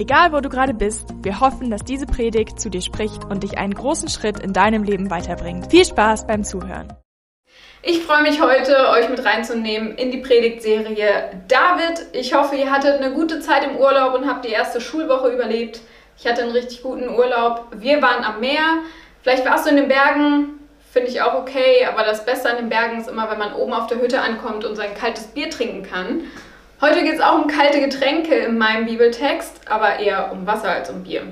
Egal wo du gerade bist, wir hoffen, dass diese Predigt zu dir spricht und dich einen großen Schritt in deinem Leben weiterbringt. Viel Spaß beim Zuhören. Ich freue mich heute, euch mit reinzunehmen in die Predigtserie David. Ich hoffe, ihr hattet eine gute Zeit im Urlaub und habt die erste Schulwoche überlebt. Ich hatte einen richtig guten Urlaub. Wir waren am Meer. Vielleicht warst du in den Bergen. Finde ich auch okay, aber das Beste an den Bergen ist immer, wenn man oben auf der Hütte ankommt und sein kaltes Bier trinken kann. Heute geht es auch um kalte Getränke in meinem Bibeltext, aber eher um Wasser als um Bier.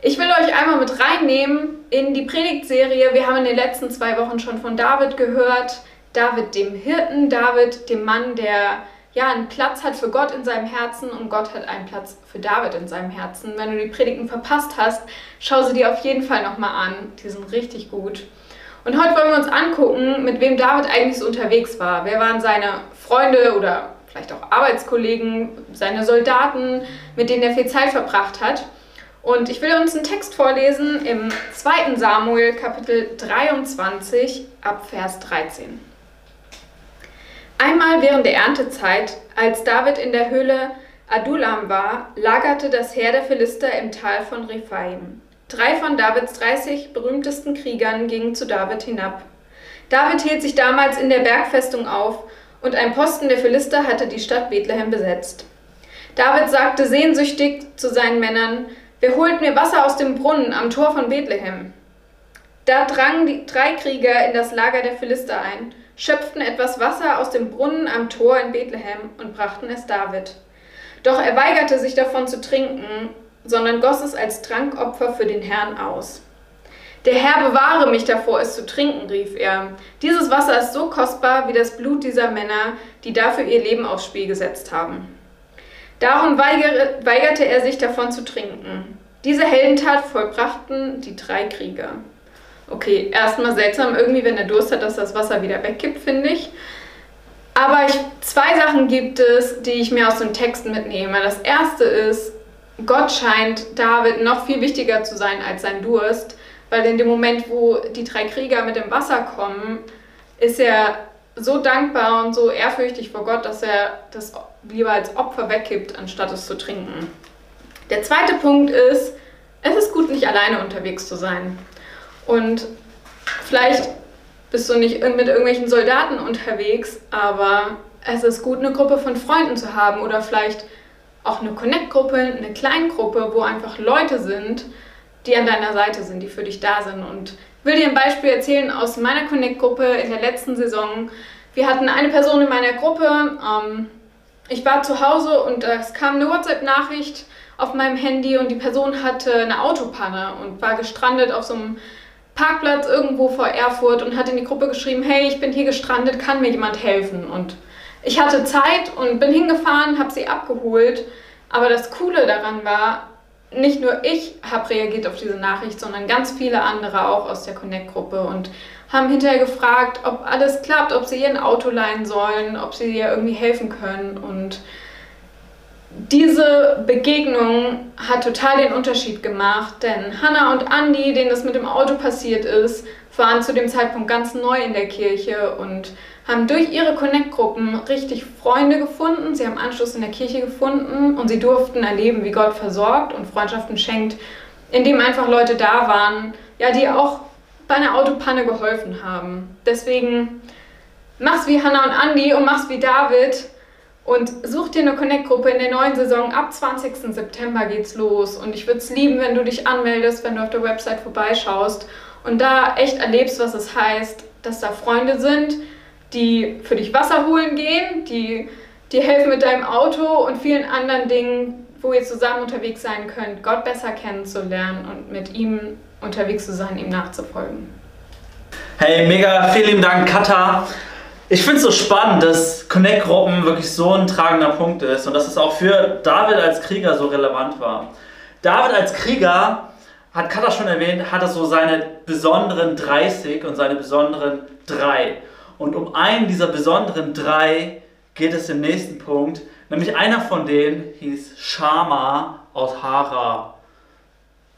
Ich will euch einmal mit reinnehmen in die Predigtserie. Wir haben in den letzten zwei Wochen schon von David gehört. David dem Hirten, David dem Mann, der ja einen Platz hat für Gott in seinem Herzen und Gott hat einen Platz für David in seinem Herzen. Wenn du die Predigten verpasst hast, schau sie dir auf jeden Fall nochmal an. Die sind richtig gut. Und heute wollen wir uns angucken, mit wem David eigentlich so unterwegs war. Wer waren seine Freunde oder vielleicht auch Arbeitskollegen, seine Soldaten, mit denen er viel Zeit verbracht hat. Und ich will uns einen Text vorlesen im 2. Samuel Kapitel 23 ab Vers 13. Einmal während der Erntezeit, als David in der Höhle Adulam war, lagerte das Heer der Philister im Tal von Rephaim. Drei von Davids 30 berühmtesten Kriegern gingen zu David hinab. David hielt sich damals in der Bergfestung auf und ein Posten der Philister hatte die Stadt Bethlehem besetzt. David sagte sehnsüchtig zu seinen Männern, Wer holt mir Wasser aus dem Brunnen am Tor von Bethlehem? Da drangen die drei Krieger in das Lager der Philister ein, schöpften etwas Wasser aus dem Brunnen am Tor in Bethlehem und brachten es David. Doch er weigerte sich davon zu trinken, sondern goss es als Trankopfer für den Herrn aus. Der Herr bewahre mich davor, es zu trinken, rief er. Dieses Wasser ist so kostbar wie das Blut dieser Männer, die dafür ihr Leben aufs Spiel gesetzt haben. Darum weigerte er sich davon zu trinken. Diese Heldentat vollbrachten die drei Krieger. Okay, erstmal seltsam irgendwie, wenn er Durst hat, dass das Wasser wieder wegkippt, finde ich. Aber ich, zwei Sachen gibt es, die ich mir aus den Texten mitnehme. Das erste ist, Gott scheint David noch viel wichtiger zu sein als sein Durst. Weil in dem Moment, wo die drei Krieger mit dem Wasser kommen, ist er so dankbar und so ehrfürchtig vor Gott, dass er das lieber als Opfer weggibt, anstatt es zu trinken. Der zweite Punkt ist, es ist gut, nicht alleine unterwegs zu sein. Und vielleicht bist du nicht mit irgendwelchen Soldaten unterwegs, aber es ist gut, eine Gruppe von Freunden zu haben oder vielleicht auch eine Connect-Gruppe, eine Kleingruppe, wo einfach Leute sind, die an deiner Seite sind, die für dich da sind. Und ich will dir ein Beispiel erzählen aus meiner Connect-Gruppe in der letzten Saison. Wir hatten eine Person in meiner Gruppe. Ähm, ich war zu Hause und es kam eine WhatsApp-Nachricht auf meinem Handy und die Person hatte eine Autopanne und war gestrandet auf so einem Parkplatz irgendwo vor Erfurt und hat in die Gruppe geschrieben, hey, ich bin hier gestrandet, kann mir jemand helfen? Und ich hatte Zeit und bin hingefahren, habe sie abgeholt. Aber das Coole daran war, nicht nur ich habe reagiert auf diese Nachricht, sondern ganz viele andere auch aus der Connect-Gruppe und haben hinterher gefragt, ob alles klappt, ob sie ihr ein Auto leihen sollen, ob sie ihr irgendwie helfen können. Und diese Begegnung hat total den Unterschied gemacht, denn Hannah und Andy, denen das mit dem Auto passiert ist, waren zu dem Zeitpunkt ganz neu in der Kirche und haben durch ihre Connect-Gruppen richtig Freunde gefunden. Sie haben Anschluss in der Kirche gefunden und sie durften erleben, wie Gott versorgt und Freundschaften schenkt, indem einfach Leute da waren, ja, die auch bei einer Autopanne geholfen haben. Deswegen mach's wie Hannah und Andy und mach's wie David und such dir eine Connect-Gruppe in der neuen Saison. Ab 20. September geht's los und ich würde es lieben, wenn du dich anmeldest, wenn du auf der Website vorbeischaust und da echt erlebst, was es heißt, dass da Freunde sind, die für dich Wasser holen gehen, die dir helfen mit deinem Auto und vielen anderen Dingen, wo ihr zusammen unterwegs sein könnt, Gott besser kennenzulernen und mit ihm unterwegs zu sein, ihm nachzufolgen. Hey, mega, vielen Dank, Katha. Ich finde es so spannend, dass Connect-Gruppen wirklich so ein tragender Punkt ist und dass es auch für David als Krieger so relevant war. David als Krieger hat Katha schon erwähnt, hat er so seine besonderen 30 und seine besonderen 3. Und um einen dieser besonderen 3 geht es im nächsten Punkt. Nämlich einer von denen hieß Shama aus Hara.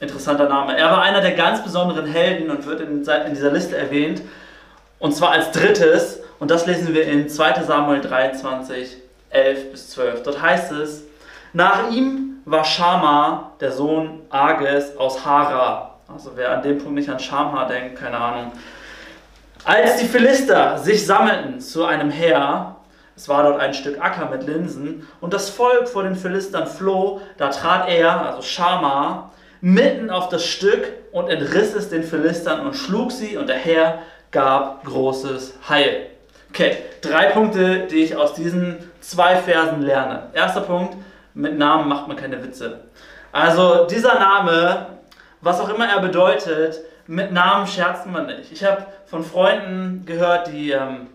Interessanter Name. Er war einer der ganz besonderen Helden und wird in, dieser Liste erwähnt. Und zwar als drittes. Und das lesen wir in 2 Samuel 23, 11 bis 12. Dort heißt es, nach ihm war Shama, der Sohn Ages aus Hara. Also wer an dem Punkt nicht an Shamha denkt, keine Ahnung. Als die Philister sich sammelten zu einem Heer, es war dort ein Stück Acker mit Linsen, und das Volk vor den Philistern floh, da trat er, also Shama, mitten auf das Stück und entriss es den Philistern und schlug sie, und der Herr gab großes Heil. Okay, drei Punkte, die ich aus diesen zwei Versen lerne. Erster Punkt, mit Namen macht man keine Witze. Also dieser Name, was auch immer er bedeutet, mit Namen scherzt man nicht. Ich habe von Freunden gehört, die ähm,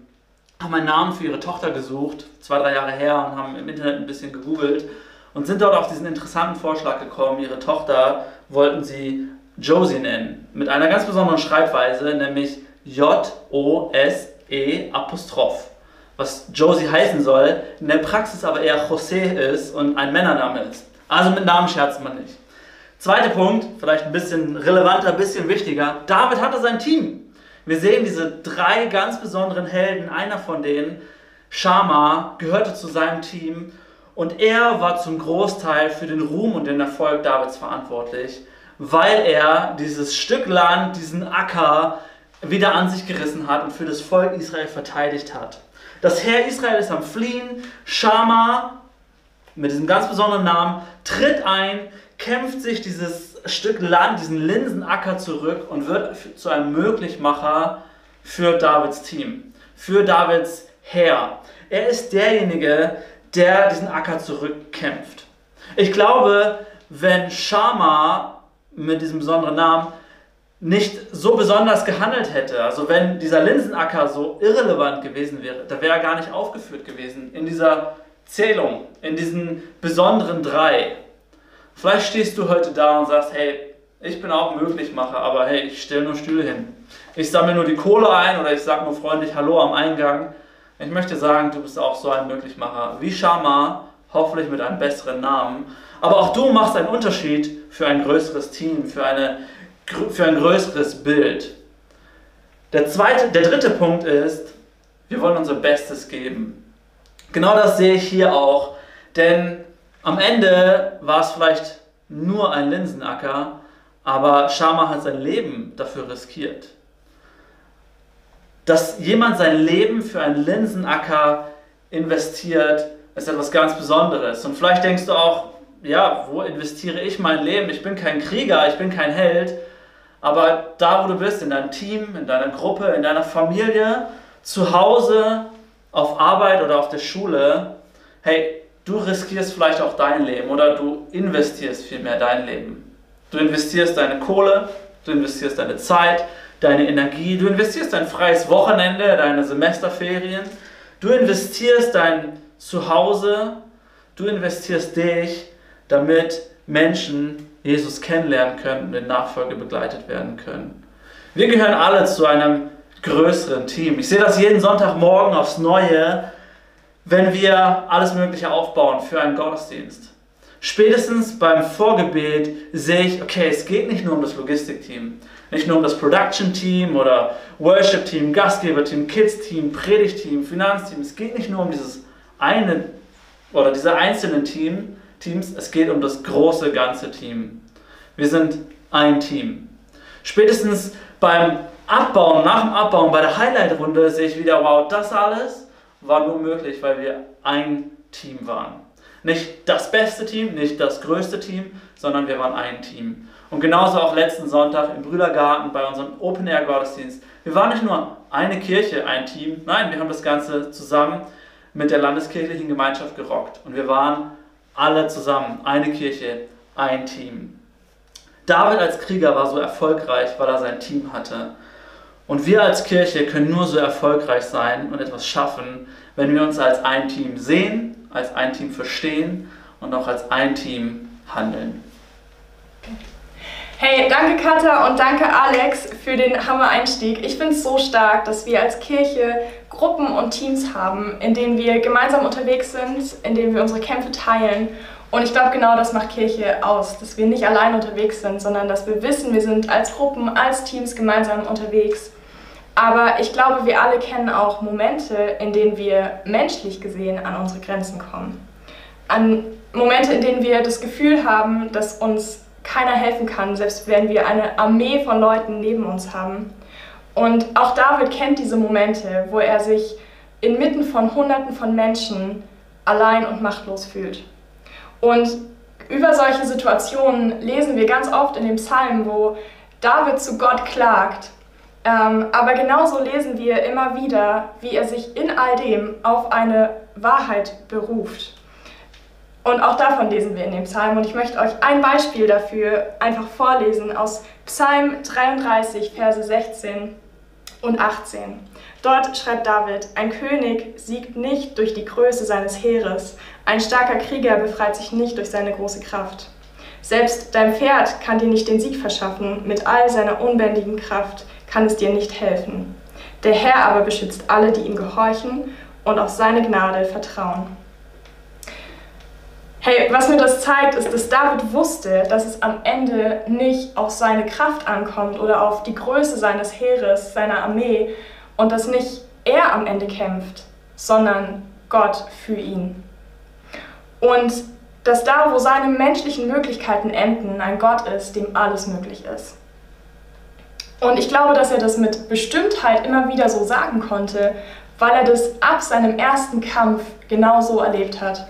haben einen Namen für ihre Tochter gesucht, zwei, drei Jahre her, und haben im Internet ein bisschen gegoogelt und sind dort auf diesen interessanten Vorschlag gekommen. Ihre Tochter wollten sie Josie nennen, mit einer ganz besonderen Schreibweise, nämlich J-O-S-E Apostroph was Josie heißen soll, in der Praxis aber eher José ist und ein Männername ist. Also mit Namen scherzt man nicht. Zweiter Punkt, vielleicht ein bisschen relevanter, ein bisschen wichtiger. David hatte sein Team. Wir sehen diese drei ganz besonderen Helden. Einer von denen, Shama, gehörte zu seinem Team und er war zum Großteil für den Ruhm und den Erfolg Davids verantwortlich, weil er dieses Stück Land, diesen Acker wieder an sich gerissen hat und für das Volk Israel verteidigt hat. Das Heer Israel ist am Fliehen. Shama, mit diesem ganz besonderen Namen, tritt ein, kämpft sich dieses Stück Land, diesen Linsenacker zurück und wird zu einem Möglichmacher für Davids Team, für Davids Heer. Er ist derjenige, der diesen Acker zurückkämpft. Ich glaube, wenn Shama mit diesem besonderen Namen nicht so besonders gehandelt hätte, also wenn dieser Linsenacker so irrelevant gewesen wäre, da wäre er gar nicht aufgeführt gewesen in dieser Zählung, in diesen besonderen drei. Vielleicht stehst du heute da und sagst, hey, ich bin auch Möglichmacher, aber hey, ich stelle nur Stühle hin. Ich sammle nur die Kohle ein oder ich sage nur freundlich Hallo am Eingang. Ich möchte sagen, du bist auch so ein Möglichmacher wie Shama, hoffentlich mit einem besseren Namen. Aber auch du machst einen Unterschied für ein größeres Team, für eine für ein größeres Bild. Der, zweite, der dritte Punkt ist, wir wollen unser Bestes geben. Genau das sehe ich hier auch, denn am Ende war es vielleicht nur ein Linsenacker, aber Shama hat sein Leben dafür riskiert. Dass jemand sein Leben für einen Linsenacker investiert, ist etwas ganz Besonderes. Und vielleicht denkst du auch, ja, wo investiere ich mein Leben? Ich bin kein Krieger, ich bin kein Held. Aber da, wo du bist, in deinem Team, in deiner Gruppe, in deiner Familie, zu Hause, auf Arbeit oder auf der Schule, hey, du riskierst vielleicht auch dein Leben oder du investierst vielmehr dein Leben. Du investierst deine Kohle, du investierst deine Zeit, deine Energie, du investierst dein freies Wochenende, deine Semesterferien, du investierst dein Zuhause, du investierst dich, damit Menschen Jesus kennenlernen können und in Nachfolge begleitet werden können. Wir gehören alle zu einem größeren Team. Ich sehe das jeden Sonntagmorgen aufs Neue, wenn wir alles Mögliche aufbauen für einen Gottesdienst. Spätestens beim Vorgebet sehe ich, okay, es geht nicht nur um das Logistikteam, nicht nur um das Production-Team oder Worship-Team, Gastgeber-Team, Kids-Team, Predigt-Team, Finanzteam. Es geht nicht nur um dieses eine oder diese einzelnen Team, Teams, es geht um das große ganze Team. Wir sind ein Team. Spätestens beim Abbauen, nach dem Abbauen, bei der Highlight-Runde sehe ich wieder, wow, das alles war nur möglich, weil wir ein Team waren. Nicht das beste Team, nicht das größte Team, sondern wir waren ein Team. Und genauso auch letzten Sonntag im Brüdergarten bei unserem Open-Air-Gottesdienst. Wir waren nicht nur eine Kirche, ein Team, nein, wir haben das Ganze zusammen mit der landeskirchlichen Gemeinschaft gerockt. Und wir waren alle zusammen, eine Kirche, ein Team. David als Krieger war so erfolgreich, weil er sein Team hatte. Und wir als Kirche können nur so erfolgreich sein und etwas schaffen, wenn wir uns als ein Team sehen, als ein Team verstehen und auch als ein Team handeln. Hey, danke Katha und danke Alex für den Hammer-Einstieg. Ich finde es so stark, dass wir als Kirche Gruppen und Teams haben, in denen wir gemeinsam unterwegs sind, in denen wir unsere Kämpfe teilen. Und ich glaube, genau das macht Kirche aus, dass wir nicht allein unterwegs sind, sondern dass wir wissen, wir sind als Gruppen, als Teams gemeinsam unterwegs. Aber ich glaube, wir alle kennen auch Momente, in denen wir menschlich gesehen an unsere Grenzen kommen. An Momente, in denen wir das Gefühl haben, dass uns keiner helfen kann, selbst wenn wir eine Armee von Leuten neben uns haben. Und auch David kennt diese Momente, wo er sich inmitten von Hunderten von Menschen allein und machtlos fühlt. Und über solche Situationen lesen wir ganz oft in dem Psalm, wo David zu Gott klagt. Ähm, aber genauso lesen wir immer wieder, wie er sich in all dem auf eine Wahrheit beruft. Und auch davon lesen wir in dem Psalm. Und ich möchte euch ein Beispiel dafür einfach vorlesen aus Psalm 33, Verse 16 und 18. Dort schreibt David, ein König siegt nicht durch die Größe seines Heeres, ein starker Krieger befreit sich nicht durch seine große Kraft. Selbst dein Pferd kann dir nicht den Sieg verschaffen, mit all seiner unbändigen Kraft kann es dir nicht helfen. Der Herr aber beschützt alle, die ihm gehorchen und auf seine Gnade vertrauen. Hey, was mir das zeigt, ist, dass David wusste, dass es am Ende nicht auf seine Kraft ankommt oder auf die Größe seines Heeres, seiner Armee und dass nicht er am Ende kämpft, sondern Gott für ihn. Und dass da, wo seine menschlichen Möglichkeiten enden, ein Gott ist, dem alles möglich ist. Und ich glaube, dass er das mit Bestimmtheit immer wieder so sagen konnte, weil er das ab seinem ersten Kampf genauso erlebt hat.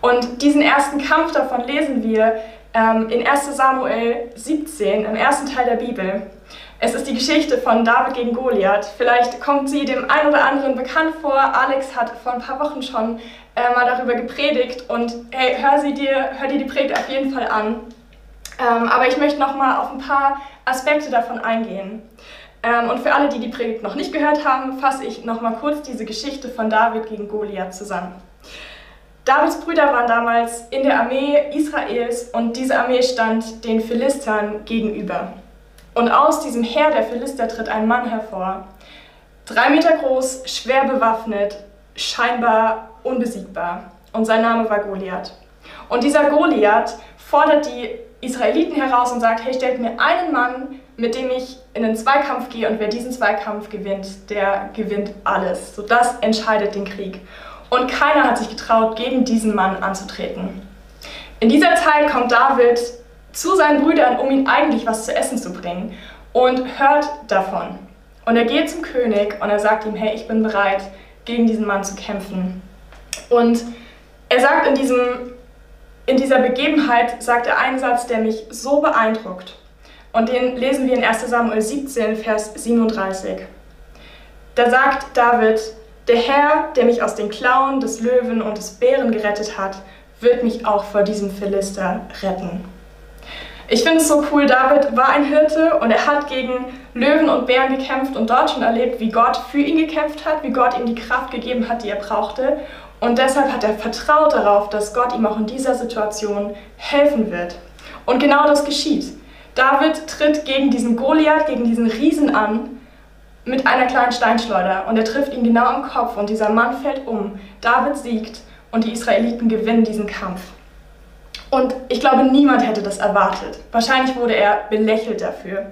Und diesen ersten Kampf davon lesen wir ähm, in 1 Samuel 17, im ersten Teil der Bibel. Es ist die Geschichte von David gegen Goliath. Vielleicht kommt sie dem einen oder anderen bekannt vor. Alex hat vor ein paar Wochen schon äh, mal darüber gepredigt und hey, hör, sie dir, hör dir die Predigt auf jeden Fall an. Ähm, aber ich möchte noch mal auf ein paar Aspekte davon eingehen. Ähm, und für alle, die die Predigt noch nicht gehört haben, fasse ich noch mal kurz diese Geschichte von David gegen Goliath zusammen. Davids Brüder waren damals in der Armee Israels und diese Armee stand den Philistern gegenüber. Und aus diesem Heer der Philister tritt ein Mann hervor. Drei Meter groß, schwer bewaffnet, scheinbar unbesiegbar. Und sein Name war Goliath. Und dieser Goliath fordert die Israeliten heraus und sagt, hey, stellt mir einen Mann, mit dem ich in den Zweikampf gehe und wer diesen Zweikampf gewinnt, der gewinnt alles. So das entscheidet den Krieg. Und keiner hat sich getraut, gegen diesen Mann anzutreten. In dieser Zeit kommt David zu seinen Brüdern, um ihnen eigentlich was zu essen zu bringen und hört davon. Und er geht zum König und er sagt ihm, hey, ich bin bereit, gegen diesen Mann zu kämpfen. Und er sagt in, diesem, in dieser Begebenheit, sagt er einen Satz, der mich so beeindruckt. Und den lesen wir in 1 Samuel 17, Vers 37. Da sagt David, der Herr, der mich aus den Klauen des Löwen und des Bären gerettet hat, wird mich auch vor diesem Philister retten. Ich finde es so cool, David war ein Hirte und er hat gegen Löwen und Bären gekämpft und dort schon erlebt, wie Gott für ihn gekämpft hat, wie Gott ihm die Kraft gegeben hat, die er brauchte. Und deshalb hat er vertraut darauf, dass Gott ihm auch in dieser Situation helfen wird. Und genau das geschieht. David tritt gegen diesen Goliath, gegen diesen Riesen an mit einer kleinen Steinschleuder und er trifft ihn genau am Kopf und dieser Mann fällt um. David siegt und die Israeliten gewinnen diesen Kampf. Und ich glaube, niemand hätte das erwartet. Wahrscheinlich wurde er belächelt dafür.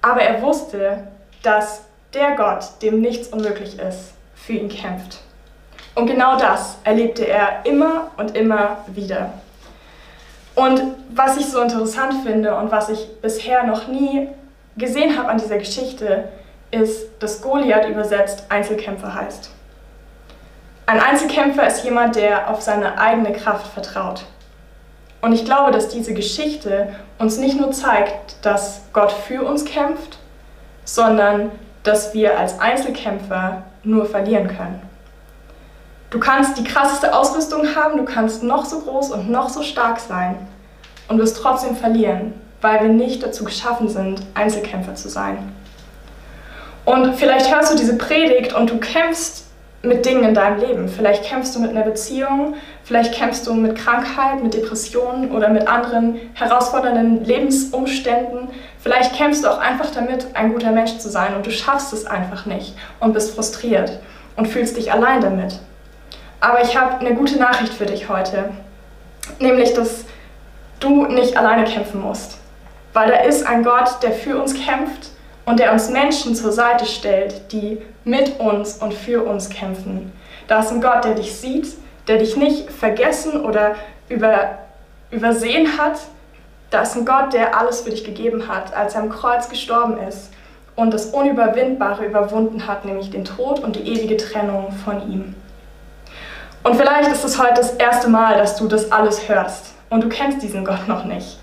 Aber er wusste, dass der Gott, dem nichts unmöglich ist, für ihn kämpft. Und genau das erlebte er immer und immer wieder. Und was ich so interessant finde und was ich bisher noch nie gesehen habe an dieser Geschichte, ist, dass Goliath übersetzt Einzelkämpfer heißt. Ein Einzelkämpfer ist jemand, der auf seine eigene Kraft vertraut. Und ich glaube, dass diese Geschichte uns nicht nur zeigt, dass Gott für uns kämpft, sondern dass wir als Einzelkämpfer nur verlieren können. Du kannst die krasseste Ausrüstung haben, du kannst noch so groß und noch so stark sein und wirst trotzdem verlieren, weil wir nicht dazu geschaffen sind, Einzelkämpfer zu sein. Und vielleicht hörst du diese Predigt und du kämpfst mit Dingen in deinem Leben. Vielleicht kämpfst du mit einer Beziehung, vielleicht kämpfst du mit Krankheit, mit Depressionen oder mit anderen herausfordernden Lebensumständen. Vielleicht kämpfst du auch einfach damit, ein guter Mensch zu sein und du schaffst es einfach nicht und bist frustriert und fühlst dich allein damit. Aber ich habe eine gute Nachricht für dich heute, nämlich dass du nicht alleine kämpfen musst, weil da ist ein Gott, der für uns kämpft und der uns Menschen zur Seite stellt, die mit uns und für uns kämpfen. Da ist ein Gott, der dich sieht, der dich nicht vergessen oder über, übersehen hat. Da ist ein Gott, der alles für dich gegeben hat, als er am Kreuz gestorben ist und das Unüberwindbare überwunden hat, nämlich den Tod und die ewige Trennung von ihm. Und vielleicht ist es heute das erste Mal, dass du das alles hörst und du kennst diesen Gott noch nicht.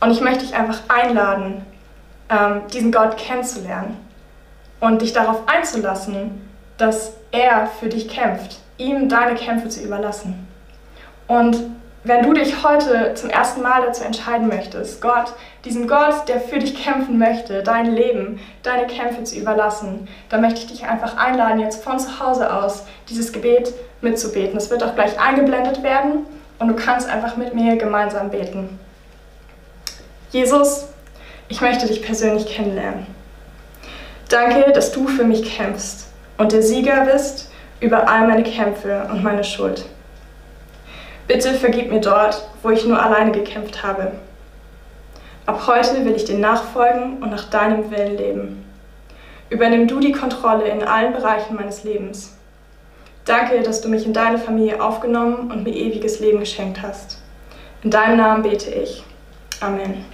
Und ich möchte dich einfach einladen, ähm, diesen Gott kennenzulernen und dich darauf einzulassen, dass er für dich kämpft, ihm deine Kämpfe zu überlassen. Und wenn du dich heute zum ersten Mal dazu entscheiden möchtest, Gott, diesem Gott, der für dich kämpfen möchte, dein Leben, deine Kämpfe zu überlassen, dann möchte ich dich einfach einladen, jetzt von zu Hause aus dieses Gebet mitzubeten. Es wird auch gleich eingeblendet werden und du kannst einfach mit mir gemeinsam beten. Jesus, ich möchte dich persönlich kennenlernen. Danke, dass du für mich kämpfst und der Sieger bist über all meine Kämpfe und meine Schuld. Bitte vergib mir dort, wo ich nur alleine gekämpft habe. Ab heute will ich dir nachfolgen und nach deinem Willen leben. Übernimm du die Kontrolle in allen Bereichen meines Lebens. Danke, dass du mich in deine Familie aufgenommen und mir ewiges Leben geschenkt hast. In deinem Namen bete ich. Amen.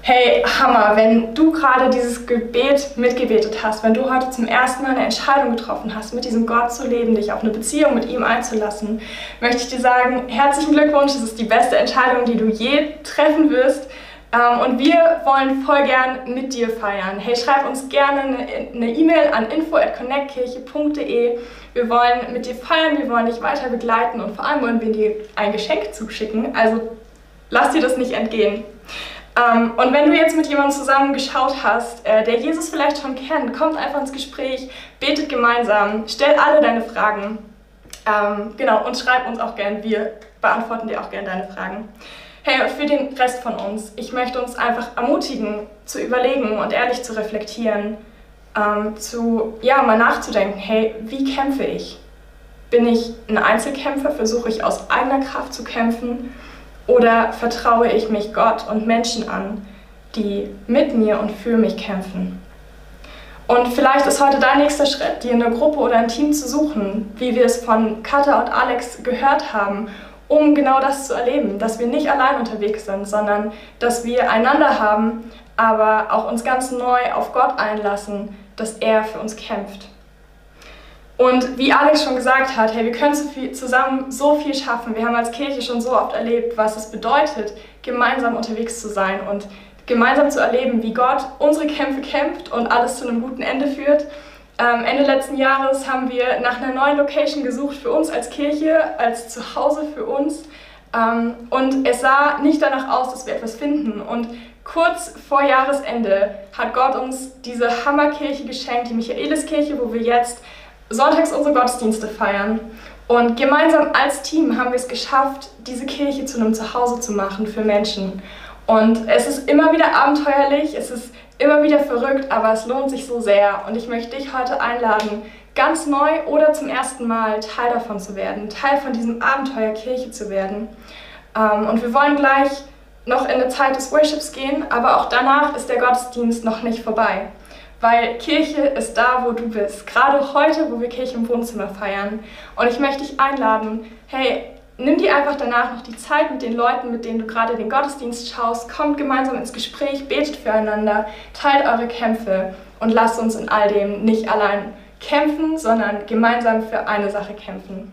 Hey, Hammer, wenn du gerade dieses Gebet mitgebetet hast, wenn du heute zum ersten Mal eine Entscheidung getroffen hast, mit diesem Gott zu leben, dich auf eine Beziehung mit ihm einzulassen, möchte ich dir sagen, herzlichen Glückwunsch, es ist die beste Entscheidung, die du je treffen wirst. Ähm, und wir wollen voll gern mit dir feiern. Hey, schreib uns gerne eine E-Mail an info.connectkirche.de. Wir wollen mit dir feiern, wir wollen dich weiter begleiten und vor allem wollen wir dir ein Geschenk zuschicken. Also lass dir das nicht entgehen. Ähm, und wenn du jetzt mit jemandem zusammen geschaut hast, äh, der Jesus vielleicht schon kennt, kommt einfach ins Gespräch, betet gemeinsam, stell alle deine Fragen. Ähm, genau, und schreib uns auch gern, wir beantworten dir auch gern deine Fragen. Hey, für den Rest von uns, ich möchte uns einfach ermutigen, zu überlegen und ehrlich zu reflektieren, ähm, zu, ja, mal nachzudenken, hey, wie kämpfe ich? Bin ich ein Einzelkämpfer? Versuche ich aus eigener Kraft zu kämpfen? Oder vertraue ich mich Gott und Menschen an, die mit mir und für mich kämpfen? Und vielleicht ist heute dein nächster Schritt, dir eine Gruppe oder ein Team zu suchen, wie wir es von Katha und Alex gehört haben, um genau das zu erleben, dass wir nicht allein unterwegs sind, sondern dass wir einander haben, aber auch uns ganz neu auf Gott einlassen, dass er für uns kämpft. Und wie Alex schon gesagt hat, hey, wir können zusammen so viel schaffen. Wir haben als Kirche schon so oft erlebt, was es bedeutet, gemeinsam unterwegs zu sein und gemeinsam zu erleben, wie Gott unsere Kämpfe kämpft und alles zu einem guten Ende führt. Ähm, Ende letzten Jahres haben wir nach einer neuen Location gesucht für uns als Kirche, als Zuhause für uns. Ähm, und es sah nicht danach aus, dass wir etwas finden. Und kurz vor Jahresende hat Gott uns diese Hammerkirche geschenkt, die Michaeliskirche, wo wir jetzt sonntags unsere Gottesdienste feiern. Und gemeinsam als Team haben wir es geschafft, diese Kirche zu einem Zuhause zu machen für Menschen. Und es ist immer wieder abenteuerlich, es ist immer wieder verrückt, aber es lohnt sich so sehr. Und ich möchte dich heute einladen, ganz neu oder zum ersten Mal Teil davon zu werden, Teil von diesem Abenteuer Kirche zu werden. Ähm, und wir wollen gleich noch in eine Zeit des Worships gehen, aber auch danach ist der Gottesdienst noch nicht vorbei weil Kirche ist da, wo du bist. Gerade heute, wo wir Kirche im Wohnzimmer feiern. Und ich möchte dich einladen, hey, nimm dir einfach danach noch die Zeit mit den Leuten, mit denen du gerade den Gottesdienst schaust, kommt gemeinsam ins Gespräch, betet füreinander, teilt eure Kämpfe und lasst uns in all dem nicht allein kämpfen, sondern gemeinsam für eine Sache kämpfen.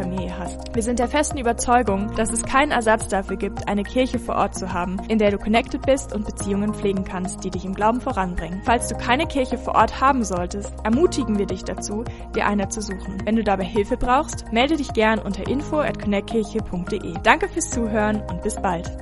Familie hast. Wir sind der festen Überzeugung, dass es keinen Ersatz dafür gibt, eine Kirche vor Ort zu haben, in der du connected bist und Beziehungen pflegen kannst, die dich im Glauben voranbringen. Falls du keine Kirche vor Ort haben solltest, ermutigen wir dich dazu, dir eine zu suchen. Wenn du dabei Hilfe brauchst, melde dich gern unter info. Danke fürs Zuhören und bis bald.